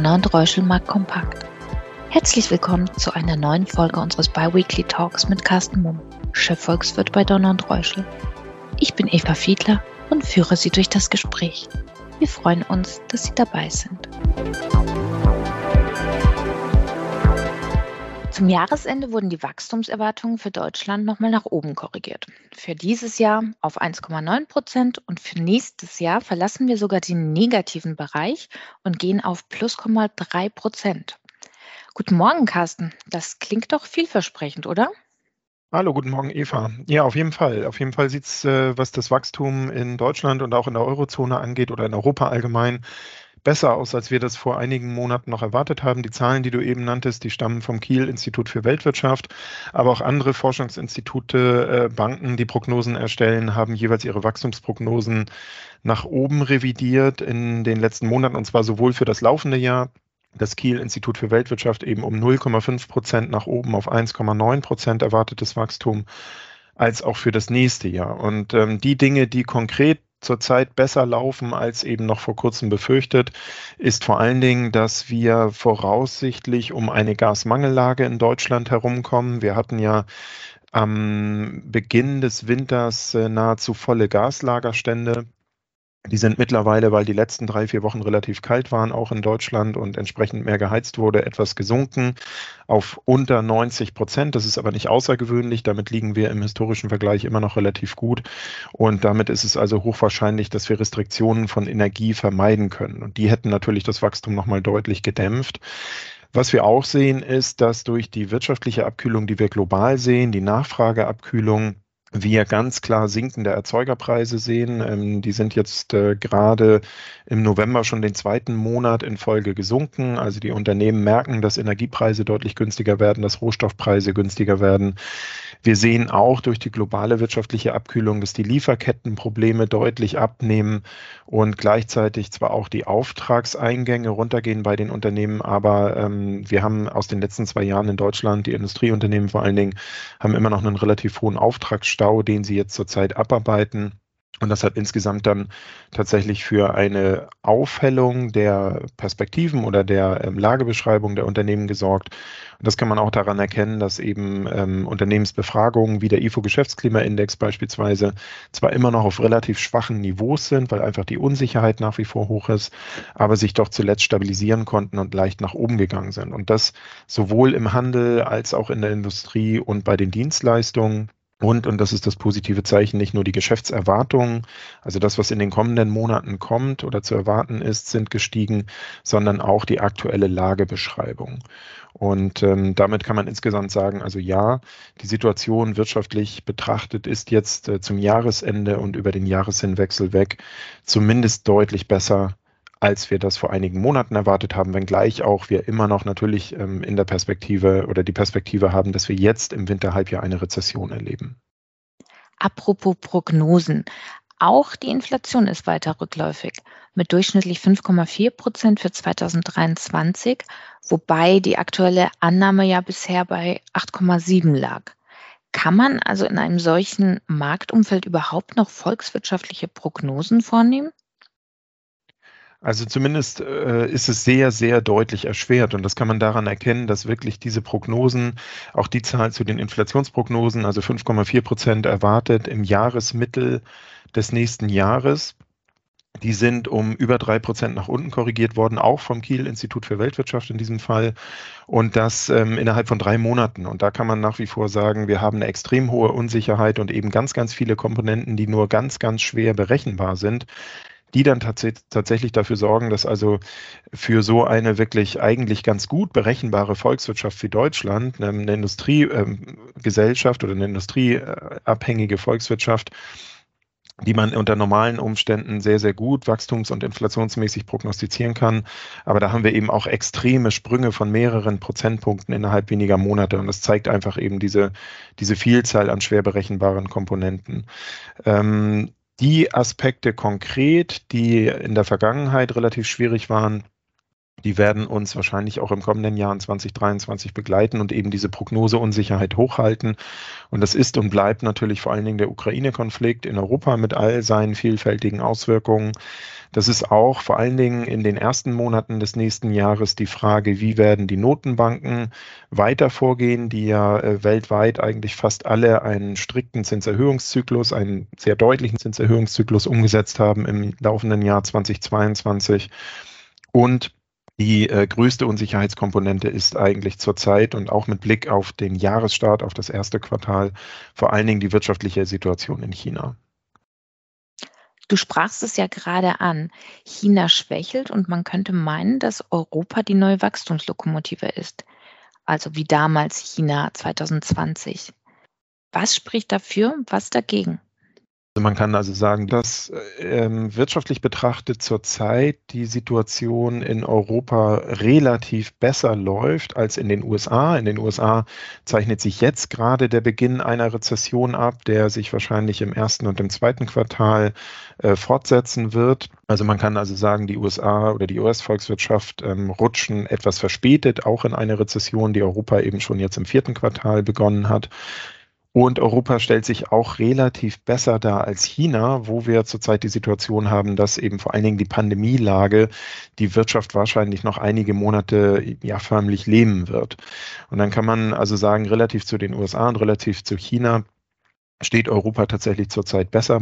Donner und Reuschel mag kompakt. Herzlich willkommen zu einer neuen Folge unseres Biweekly Talks mit Carsten Mumm, Chefvolkswirt bei Donner und Reuschel. Ich bin Eva Fiedler und führe Sie durch das Gespräch. Wir freuen uns, dass Sie dabei sind. Zum Jahresende wurden die Wachstumserwartungen für Deutschland nochmal nach oben korrigiert. Für dieses Jahr auf 1,9 Prozent und für nächstes Jahr verlassen wir sogar den negativen Bereich und gehen auf plus 0,3 Prozent. Guten Morgen, Carsten. Das klingt doch vielversprechend, oder? Hallo, guten Morgen, Eva. Ja, auf jeden Fall. Auf jeden Fall sieht es, äh, was das Wachstum in Deutschland und auch in der Eurozone angeht oder in Europa allgemein, besser aus, als wir das vor einigen Monaten noch erwartet haben. Die Zahlen, die du eben nanntest, die stammen vom Kiel-Institut für Weltwirtschaft, aber auch andere Forschungsinstitute, äh, Banken, die Prognosen erstellen, haben jeweils ihre Wachstumsprognosen nach oben revidiert in den letzten Monaten, und zwar sowohl für das laufende Jahr, das Kiel-Institut für Weltwirtschaft eben um 0,5 Prozent nach oben auf 1,9 Prozent erwartetes Wachstum, als auch für das nächste Jahr. Und ähm, die Dinge, die konkret zurzeit besser laufen als eben noch vor kurzem befürchtet, ist vor allen Dingen, dass wir voraussichtlich um eine Gasmangellage in Deutschland herumkommen. Wir hatten ja am Beginn des Winters äh, nahezu volle Gaslagerstände die sind mittlerweile, weil die letzten drei, vier Wochen relativ kalt waren, auch in Deutschland und entsprechend mehr geheizt wurde, etwas gesunken auf unter 90 Prozent. Das ist aber nicht außergewöhnlich. Damit liegen wir im historischen Vergleich immer noch relativ gut. Und damit ist es also hochwahrscheinlich, dass wir Restriktionen von Energie vermeiden können. Und die hätten natürlich das Wachstum nochmal deutlich gedämpft. Was wir auch sehen, ist, dass durch die wirtschaftliche Abkühlung, die wir global sehen, die Nachfrageabkühlung, wir ganz klar sinkende Erzeugerpreise sehen. Ähm, die sind jetzt äh, gerade im November schon den zweiten Monat in Folge gesunken. Also die Unternehmen merken, dass Energiepreise deutlich günstiger werden, dass Rohstoffpreise günstiger werden. Wir sehen auch durch die globale wirtschaftliche Abkühlung, dass die Lieferkettenprobleme deutlich abnehmen und gleichzeitig zwar auch die Auftragseingänge runtergehen bei den Unternehmen, aber ähm, wir haben aus den letzten zwei Jahren in Deutschland, die Industrieunternehmen vor allen Dingen, haben immer noch einen relativ hohen Auftragsstau, den sie jetzt zurzeit abarbeiten. Und das hat insgesamt dann tatsächlich für eine Aufhellung der Perspektiven oder der ähm, Lagebeschreibung der Unternehmen gesorgt. Und das kann man auch daran erkennen, dass eben ähm, Unternehmensbefragungen wie der IFO-Geschäftsklimaindex beispielsweise zwar immer noch auf relativ schwachen Niveaus sind, weil einfach die Unsicherheit nach wie vor hoch ist, aber sich doch zuletzt stabilisieren konnten und leicht nach oben gegangen sind. Und das sowohl im Handel als auch in der Industrie und bei den Dienstleistungen. Und, und das ist das positive Zeichen, nicht nur die Geschäftserwartungen, also das, was in den kommenden Monaten kommt oder zu erwarten ist, sind gestiegen, sondern auch die aktuelle Lagebeschreibung. Und ähm, damit kann man insgesamt sagen, also ja, die Situation wirtschaftlich betrachtet ist jetzt äh, zum Jahresende und über den Jahreshinwechsel weg zumindest deutlich besser als wir das vor einigen Monaten erwartet haben, wenngleich auch wir immer noch natürlich ähm, in der Perspektive oder die Perspektive haben, dass wir jetzt im Winterhalbjahr eine Rezession erleben. Apropos Prognosen. Auch die Inflation ist weiter rückläufig mit durchschnittlich 5,4 Prozent für 2023, wobei die aktuelle Annahme ja bisher bei 8,7 lag. Kann man also in einem solchen Marktumfeld überhaupt noch volkswirtschaftliche Prognosen vornehmen? Also zumindest äh, ist es sehr, sehr deutlich erschwert. Und das kann man daran erkennen, dass wirklich diese Prognosen, auch die Zahl zu den Inflationsprognosen, also 5,4 Prozent erwartet im Jahresmittel des nächsten Jahres, die sind um über drei Prozent nach unten korrigiert worden, auch vom Kiel Institut für Weltwirtschaft in diesem Fall. Und das ähm, innerhalb von drei Monaten. Und da kann man nach wie vor sagen, wir haben eine extrem hohe Unsicherheit und eben ganz, ganz viele Komponenten, die nur ganz, ganz schwer berechenbar sind die dann tats tatsächlich dafür sorgen, dass also für so eine wirklich eigentlich ganz gut berechenbare Volkswirtschaft wie Deutschland, ähm, eine Industriegesellschaft oder eine industrieabhängige Volkswirtschaft, die man unter normalen Umständen sehr, sehr gut wachstums- und inflationsmäßig prognostizieren kann. Aber da haben wir eben auch extreme Sprünge von mehreren Prozentpunkten innerhalb weniger Monate. Und das zeigt einfach eben diese, diese Vielzahl an schwer berechenbaren Komponenten. Ähm, die Aspekte konkret, die in der Vergangenheit relativ schwierig waren, die werden uns wahrscheinlich auch im kommenden Jahr 2023 begleiten und eben diese Prognoseunsicherheit hochhalten. Und das ist und bleibt natürlich vor allen Dingen der Ukraine-Konflikt in Europa mit all seinen vielfältigen Auswirkungen. Das ist auch vor allen Dingen in den ersten Monaten des nächsten Jahres die Frage, wie werden die Notenbanken weiter vorgehen, die ja äh, weltweit eigentlich fast alle einen strikten Zinserhöhungszyklus, einen sehr deutlichen Zinserhöhungszyklus umgesetzt haben im laufenden Jahr 2022. Und die äh, größte Unsicherheitskomponente ist eigentlich zurzeit und auch mit Blick auf den Jahresstart, auf das erste Quartal, vor allen Dingen die wirtschaftliche Situation in China. Du sprachst es ja gerade an. China schwächelt und man könnte meinen, dass Europa die neue Wachstumslokomotive ist. Also wie damals China 2020. Was spricht dafür, was dagegen? Also man kann also sagen, dass ähm, wirtschaftlich betrachtet zurzeit die Situation in Europa relativ besser läuft als in den USA. In den USA zeichnet sich jetzt gerade der Beginn einer Rezession ab, der sich wahrscheinlich im ersten und im zweiten Quartal äh, fortsetzen wird. Also man kann also sagen, die USA oder die US-Volkswirtschaft ähm, rutschen etwas verspätet auch in eine Rezession, die Europa eben schon jetzt im vierten Quartal begonnen hat. Und Europa stellt sich auch relativ besser dar als China, wo wir zurzeit die Situation haben, dass eben vor allen Dingen die Pandemielage die Wirtschaft wahrscheinlich noch einige Monate ja förmlich lähmen wird. Und dann kann man also sagen, relativ zu den USA und relativ zu China steht Europa tatsächlich zurzeit besser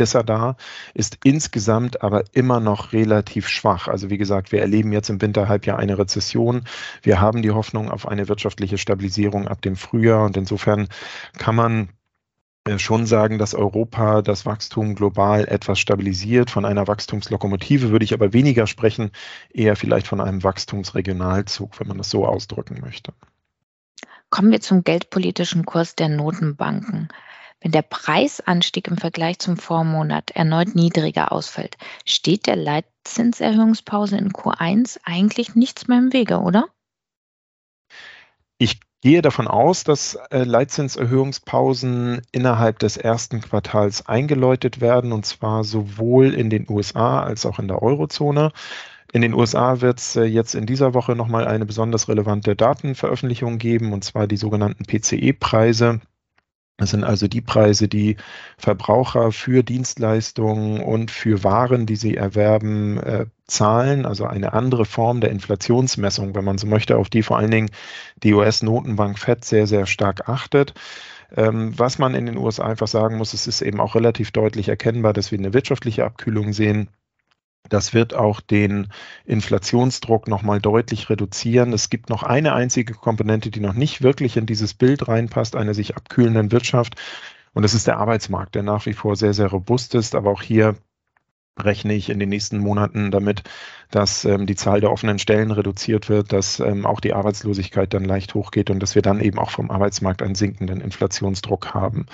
besser da, ist insgesamt aber immer noch relativ schwach. Also wie gesagt, wir erleben jetzt im Winterhalbjahr eine Rezession. Wir haben die Hoffnung auf eine wirtschaftliche Stabilisierung ab dem Frühjahr und insofern kann man äh, schon sagen, dass Europa das Wachstum global etwas stabilisiert. Von einer Wachstumslokomotive würde ich aber weniger sprechen, eher vielleicht von einem Wachstumsregionalzug, wenn man das so ausdrücken möchte. Kommen wir zum geldpolitischen Kurs der Notenbanken. Wenn der Preisanstieg im Vergleich zum Vormonat erneut niedriger ausfällt, steht der Leitzinserhöhungspause in Q1 eigentlich nichts mehr im Wege, oder? Ich gehe davon aus, dass äh, Leitzinserhöhungspausen innerhalb des ersten Quartals eingeläutet werden, und zwar sowohl in den USA als auch in der Eurozone. In den USA wird es äh, jetzt in dieser Woche nochmal eine besonders relevante Datenveröffentlichung geben, und zwar die sogenannten PCE-Preise. Das sind also die Preise, die Verbraucher für Dienstleistungen und für Waren, die sie erwerben, äh, zahlen. Also eine andere Form der Inflationsmessung, wenn man so möchte, auf die vor allen Dingen die US-Notenbank FED sehr, sehr stark achtet. Ähm, was man in den USA einfach sagen muss, es ist eben auch relativ deutlich erkennbar, dass wir eine wirtschaftliche Abkühlung sehen das wird auch den Inflationsdruck nochmal deutlich reduzieren. Es gibt noch eine einzige Komponente, die noch nicht wirklich in dieses Bild reinpasst, einer sich abkühlenden Wirtschaft. Und das ist der Arbeitsmarkt, der nach wie vor sehr, sehr robust ist. Aber auch hier rechne ich in den nächsten Monaten damit, dass ähm, die Zahl der offenen Stellen reduziert wird, dass ähm, auch die Arbeitslosigkeit dann leicht hochgeht und dass wir dann eben auch vom Arbeitsmarkt einen sinkenden Inflationsdruck haben.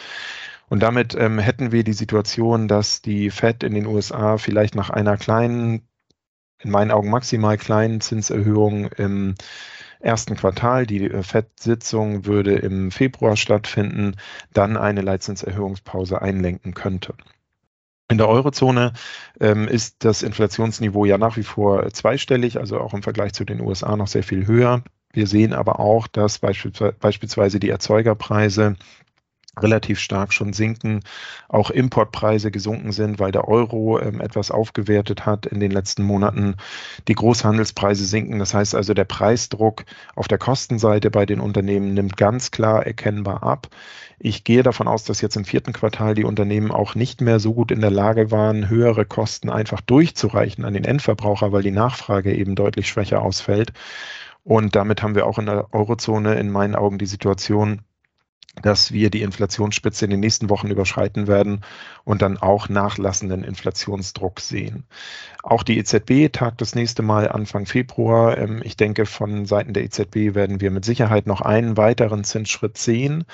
Und damit ähm, hätten wir die Situation, dass die Fed in den USA vielleicht nach einer kleinen, in meinen Augen maximal kleinen Zinserhöhung im ersten Quartal, die äh, FED-Sitzung würde im Februar stattfinden, dann eine Leitzinserhöhungspause einlenken könnte. In der Eurozone ähm, ist das Inflationsniveau ja nach wie vor zweistellig, also auch im Vergleich zu den USA noch sehr viel höher. Wir sehen aber auch, dass beispielsweise die Erzeugerpreise relativ stark schon sinken, auch Importpreise gesunken sind, weil der Euro ähm, etwas aufgewertet hat in den letzten Monaten. Die Großhandelspreise sinken, das heißt also der Preisdruck auf der Kostenseite bei den Unternehmen nimmt ganz klar erkennbar ab. Ich gehe davon aus, dass jetzt im vierten Quartal die Unternehmen auch nicht mehr so gut in der Lage waren, höhere Kosten einfach durchzureichen an den Endverbraucher, weil die Nachfrage eben deutlich schwächer ausfällt. Und damit haben wir auch in der Eurozone in meinen Augen die Situation, dass wir die Inflationsspitze in den nächsten Wochen überschreiten werden und dann auch nachlassenden Inflationsdruck sehen. Auch die EZB tagt das nächste Mal Anfang Februar. Ähm, ich denke, von Seiten der EZB werden wir mit Sicherheit noch einen weiteren Zinsschritt sehen.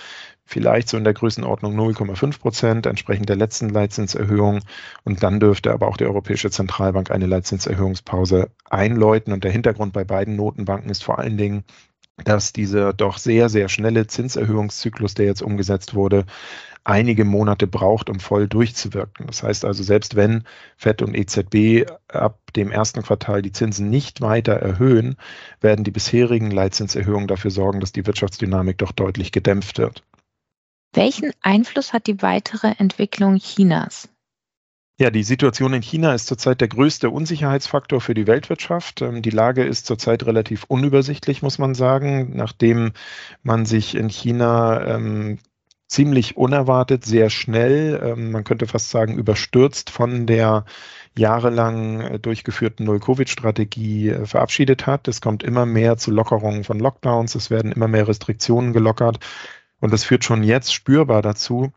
Vielleicht so in der Größenordnung 0,5 Prozent, entsprechend der letzten Leitzinserhöhung. Und dann dürfte aber auch die Europäische Zentralbank eine Leitzinserhöhungspause einläuten. Und der Hintergrund bei beiden Notenbanken ist vor allen Dingen, dass dieser doch sehr, sehr schnelle Zinserhöhungszyklus, der jetzt umgesetzt wurde, einige Monate braucht, um voll durchzuwirken. Das heißt also, selbst wenn FED und EZB ab dem ersten Quartal die Zinsen nicht weiter erhöhen, werden die bisherigen Leitzinserhöhungen dafür sorgen, dass die Wirtschaftsdynamik doch deutlich gedämpft wird. Welchen Einfluss hat die weitere Entwicklung Chinas? Ja, die Situation in China ist zurzeit der größte Unsicherheitsfaktor für die Weltwirtschaft. Ähm, die Lage ist zurzeit relativ unübersichtlich, muss man sagen, nachdem man sich in China ähm, ziemlich unerwartet, sehr schnell, ähm, man könnte fast sagen überstürzt von der jahrelang äh, durchgeführten Null-Covid-Strategie äh, verabschiedet hat. Es kommt immer mehr zu Lockerungen von Lockdowns, es werden immer mehr Restriktionen gelockert und das führt schon jetzt spürbar dazu,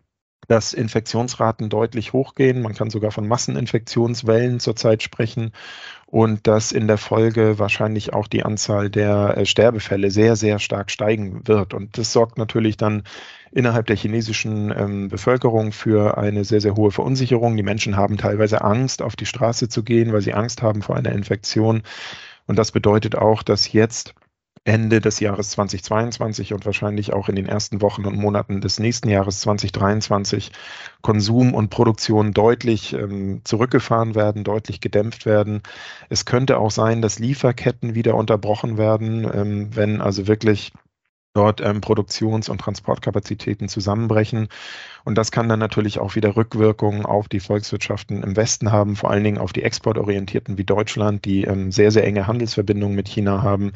dass Infektionsraten deutlich hochgehen. Man kann sogar von Masseninfektionswellen zurzeit sprechen und dass in der Folge wahrscheinlich auch die Anzahl der äh, Sterbefälle sehr, sehr stark steigen wird. Und das sorgt natürlich dann innerhalb der chinesischen ähm, Bevölkerung für eine sehr, sehr hohe Verunsicherung. Die Menschen haben teilweise Angst, auf die Straße zu gehen, weil sie Angst haben vor einer Infektion. Und das bedeutet auch, dass jetzt Ende des Jahres 2022 und wahrscheinlich auch in den ersten Wochen und Monaten des nächsten Jahres 2023 Konsum und Produktion deutlich ähm, zurückgefahren werden, deutlich gedämpft werden. Es könnte auch sein, dass Lieferketten wieder unterbrochen werden, ähm, wenn also wirklich dort ähm, Produktions- und Transportkapazitäten zusammenbrechen. Und das kann dann natürlich auch wieder Rückwirkungen auf die Volkswirtschaften im Westen haben, vor allen Dingen auf die exportorientierten wie Deutschland, die ähm, sehr, sehr enge Handelsverbindungen mit China haben.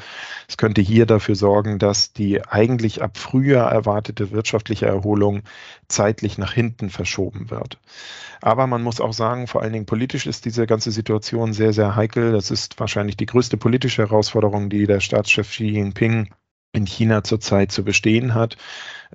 Es könnte hier dafür sorgen, dass die eigentlich ab Frühjahr erwartete wirtschaftliche Erholung zeitlich nach hinten verschoben wird. Aber man muss auch sagen, vor allen Dingen politisch ist diese ganze Situation sehr, sehr heikel. Das ist wahrscheinlich die größte politische Herausforderung, die der Staatschef Xi Jinping in China zurzeit zu bestehen hat.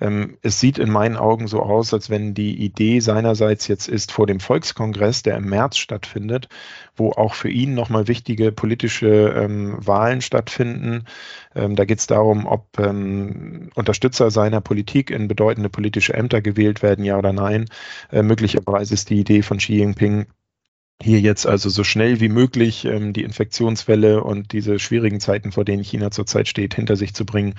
Ähm, es sieht in meinen Augen so aus, als wenn die Idee seinerseits jetzt ist, vor dem Volkskongress, der im März stattfindet, wo auch für ihn nochmal wichtige politische ähm, Wahlen stattfinden. Ähm, da geht es darum, ob Unterstützer seiner Politik in bedeutende politische Ämter gewählt werden, ja oder nein. Äh, möglicherweise ist die Idee von Xi Jinping, hier jetzt also so schnell wie möglich ähm, die Infektionswelle und diese schwierigen Zeiten, vor denen China zurzeit steht, hinter sich zu bringen,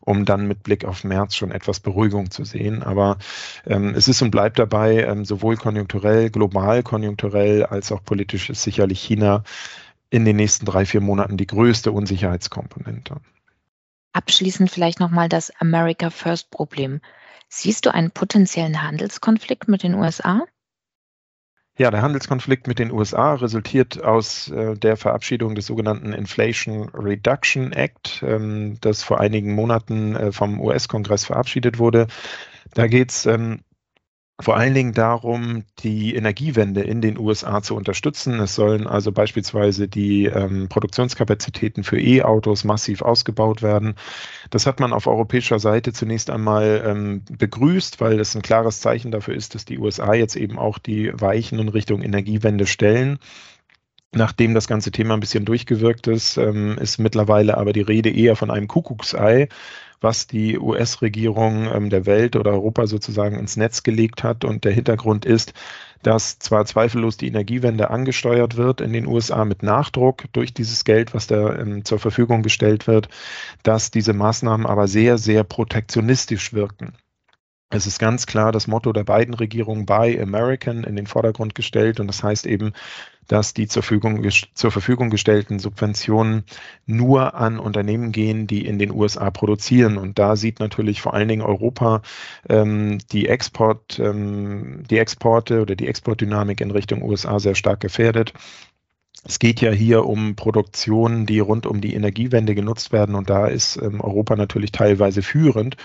um dann mit Blick auf März schon etwas Beruhigung zu sehen. Aber ähm, es ist und bleibt dabei, ähm, sowohl konjunkturell, global konjunkturell als auch politisch ist sicherlich China in den nächsten drei, vier Monaten die größte Unsicherheitskomponente. Abschließend vielleicht nochmal das America First Problem. Siehst du einen potenziellen Handelskonflikt mit den USA? Ja, der Handelskonflikt mit den USA resultiert aus äh, der Verabschiedung des sogenannten Inflation Reduction Act, ähm, das vor einigen Monaten äh, vom US-Kongress verabschiedet wurde. Da geht es ähm, vor allen Dingen darum, die Energiewende in den USA zu unterstützen. Es sollen also beispielsweise die ähm, Produktionskapazitäten für E-Autos massiv ausgebaut werden. Das hat man auf europäischer Seite zunächst einmal ähm, begrüßt, weil es ein klares Zeichen dafür ist, dass die USA jetzt eben auch die Weichen in Richtung Energiewende stellen. Nachdem das ganze Thema ein bisschen durchgewirkt ist, ähm, ist mittlerweile aber die Rede eher von einem Kuckucksei, was die US-Regierung ähm, der Welt oder Europa sozusagen ins Netz gelegt hat. Und der Hintergrund ist, dass zwar zweifellos die Energiewende angesteuert wird in den USA mit Nachdruck durch dieses Geld, was da ähm, zur Verfügung gestellt wird, dass diese Maßnahmen aber sehr, sehr protektionistisch wirken. Es ist ganz klar das Motto der beiden Regierungen Buy American in den Vordergrund gestellt und das heißt eben, dass die zur Verfügung, zur Verfügung gestellten Subventionen nur an Unternehmen gehen, die in den USA produzieren. Und da sieht natürlich vor allen Dingen Europa ähm, die, Export, ähm, die Exporte oder die Exportdynamik in Richtung USA sehr stark gefährdet. Es geht ja hier um Produktionen, die rund um die Energiewende genutzt werden und da ist ähm, Europa natürlich teilweise führend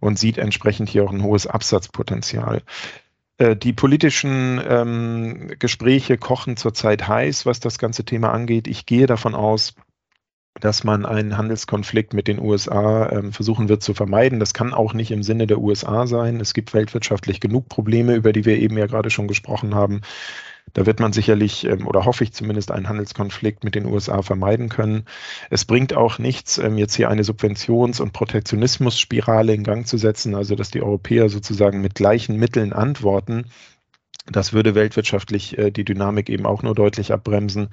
und sieht entsprechend hier auch ein hohes Absatzpotenzial. Äh, die politischen ähm, Gespräche kochen zurzeit heiß, was das ganze Thema angeht. Ich gehe davon aus, dass man einen Handelskonflikt mit den USA ähm, versuchen wird zu vermeiden. Das kann auch nicht im Sinne der USA sein. Es gibt weltwirtschaftlich genug Probleme, über die wir eben ja gerade schon gesprochen haben. Da wird man sicherlich ähm, oder hoffe ich zumindest einen Handelskonflikt mit den USA vermeiden können. Es bringt auch nichts, ähm, jetzt hier eine Subventions- und Protektionismusspirale in Gang zu setzen, also dass die Europäer sozusagen mit gleichen Mitteln antworten Das würde weltwirtschaftlich äh, die Dynamik eben auch nur deutlich abbremsen.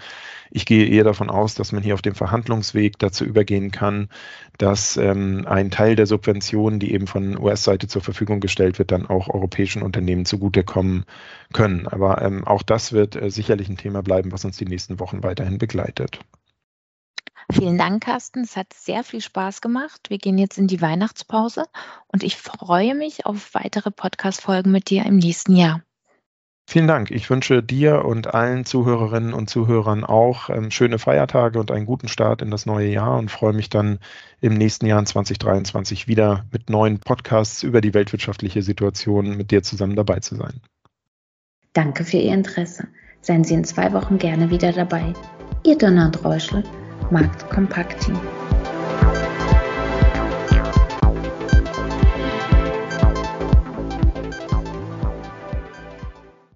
Ich gehe eher davon aus, dass man hier auf dem Verhandlungsweg dazu übergehen kann, dass ähm, ein Teil der Subventionen, die eben von US-Seite zur Verfügung gestellt wird, dann auch europäischen Unternehmen zugutekommen können. Aber ähm, auch das wird äh, sicherlich ein Thema bleiben, was uns die nächsten Wochen weiterhin begleitet. Vielen Dank, Carsten. Es hat sehr viel Spaß gemacht. Wir gehen jetzt in die Weihnachtspause und ich freue mich auf weitere Podcast-Folgen mit dir im nächsten Jahr. Vielen Dank. Ich wünsche dir und allen Zuhörerinnen und Zuhörern auch ähm, schöne Feiertage und einen guten Start in das neue Jahr und freue mich dann im nächsten Jahr in 2023 wieder mit neuen Podcasts über die weltwirtschaftliche Situation mit dir zusammen dabei zu sein. Danke für Ihr Interesse. Seien Sie in zwei Wochen gerne wieder dabei. Ihr und Reuschel, Markt Kompakt Team.